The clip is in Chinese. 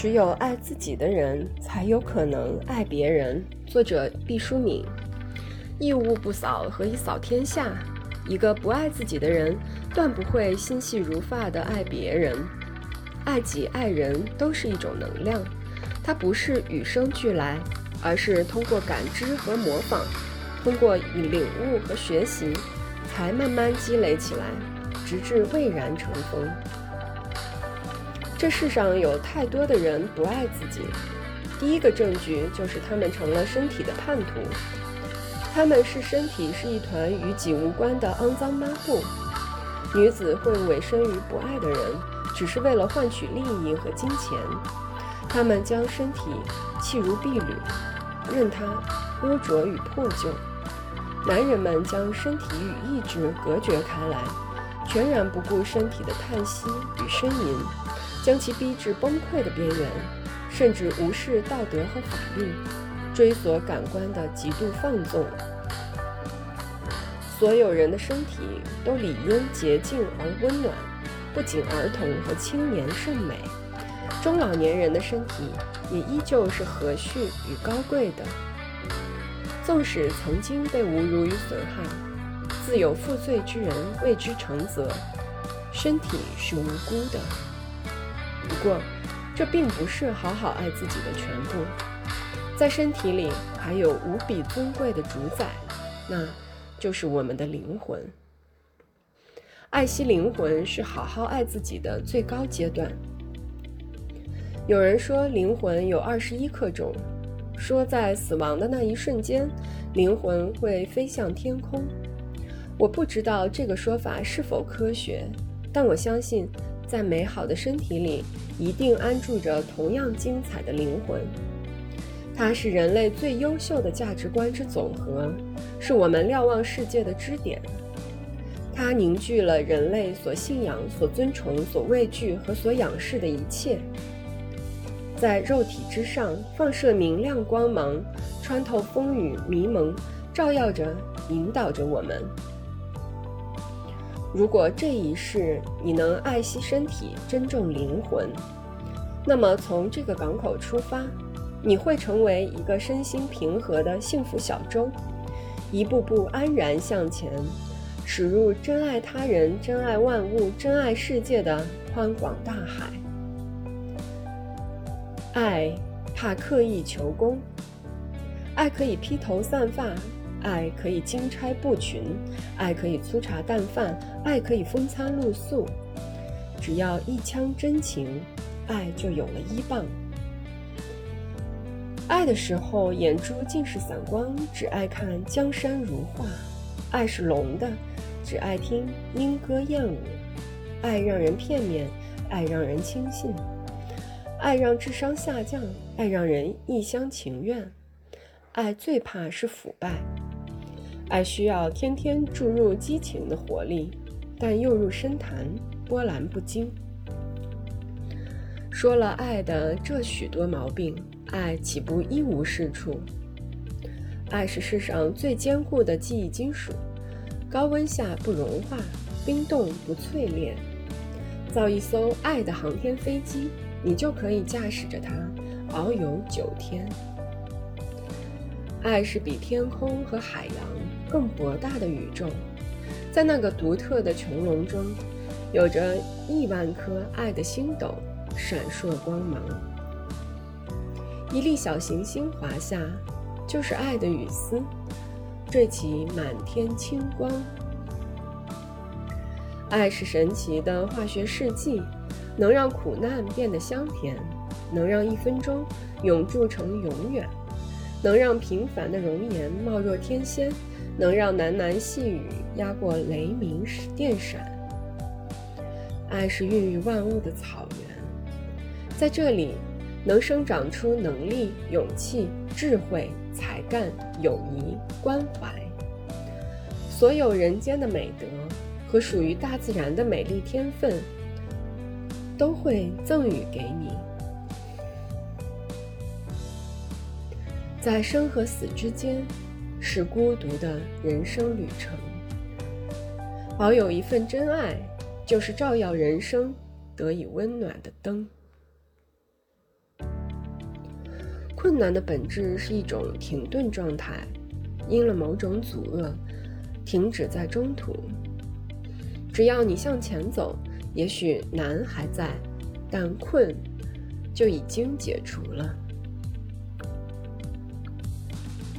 只有爱自己的人，才有可能爱别人。作者毕淑敏。一屋不扫，何以扫天下？一个不爱自己的人，断不会心细如发地爱别人。爱己爱人都是一种能量，它不是与生俱来，而是通过感知和模仿，通过领悟和学习，才慢慢积累起来，直至蔚然成风。这世上有太多的人不爱自己，第一个证据就是他们成了身体的叛徒。他们视身体是一团与己无关的肮脏抹布。女子会委身于不爱的人，只是为了换取利益和金钱。他们将身体弃如敝履，任它污浊与破旧。男人们将身体与意志隔绝开来，全然不顾身体的叹息与呻吟。将其逼至崩溃的边缘，甚至无视道德和法律，追索感官的极度放纵。所有人的身体都理应洁净而温暖，不仅儿童和青年甚美，中老年人的身体也依旧是和煦与高贵的。纵使曾经被侮辱与损害，自有负罪之人为之承责，身体是无辜的。过，这并不是好好爱自己的全部，在身体里还有无比尊贵的主宰，那就是我们的灵魂。爱惜灵魂是好好爱自己的最高阶段。有人说灵魂有二十一克重，说在死亡的那一瞬间，灵魂会飞向天空。我不知道这个说法是否科学，但我相信。在美好的身体里，一定安住着同样精彩的灵魂。它是人类最优秀的价值观之总和，是我们瞭望世界的支点。它凝聚了人类所信仰、所尊崇、所畏惧和所仰视的一切。在肉体之上放射明亮光芒，穿透风雨迷蒙，照耀着、引导着我们。如果这一世你能爱惜身体、珍重灵魂，那么从这个港口出发，你会成为一个身心平和的幸福小舟，一步步安然向前，驶入真爱他人、真爱万物、真爱世界的宽广大海。爱怕刻意求功，爱可以披头散发。爱可以金钗布裙，爱可以粗茶淡饭，爱可以风餐露宿。只要一腔真情，爱就有了依傍。爱的时候，眼珠尽是散光，只爱看江山如画；爱是聋的，只爱听莺歌燕舞。爱让人片面，爱让人轻信，爱让智商下降，爱让人一厢情愿。爱最怕是腐败。爱需要天天注入激情的活力，但又入深潭，波澜不惊。说了爱的这许多毛病，爱岂不一无是处？爱是世上最坚固的记忆金属，高温下不融化，冰冻不淬炼。造一艘爱的航天飞机，你就可以驾驶着它遨游九天。爱是比天空和海洋更博大的宇宙，在那个独特的穹隆中，有着亿万颗爱的星斗闪烁光芒。一粒小行星滑下，就是爱的雨丝，缀起满天清光。爱是神奇的化学试剂，能让苦难变得香甜，能让一分钟永驻成永远。能让平凡的容颜貌若天仙，能让喃喃细语压过雷鸣电闪。爱是孕育万物的草原，在这里能生长出能力、勇气、智慧、才干、友谊、关怀。所有人间的美德和属于大自然的美丽天分，都会赠予给你。在生和死之间，是孤独的人生旅程。保有一份真爱，就是照耀人生得以温暖的灯。困难的本质是一种停顿状态，因了某种阻遏，停止在中途。只要你向前走，也许难还在，但困就已经解除了。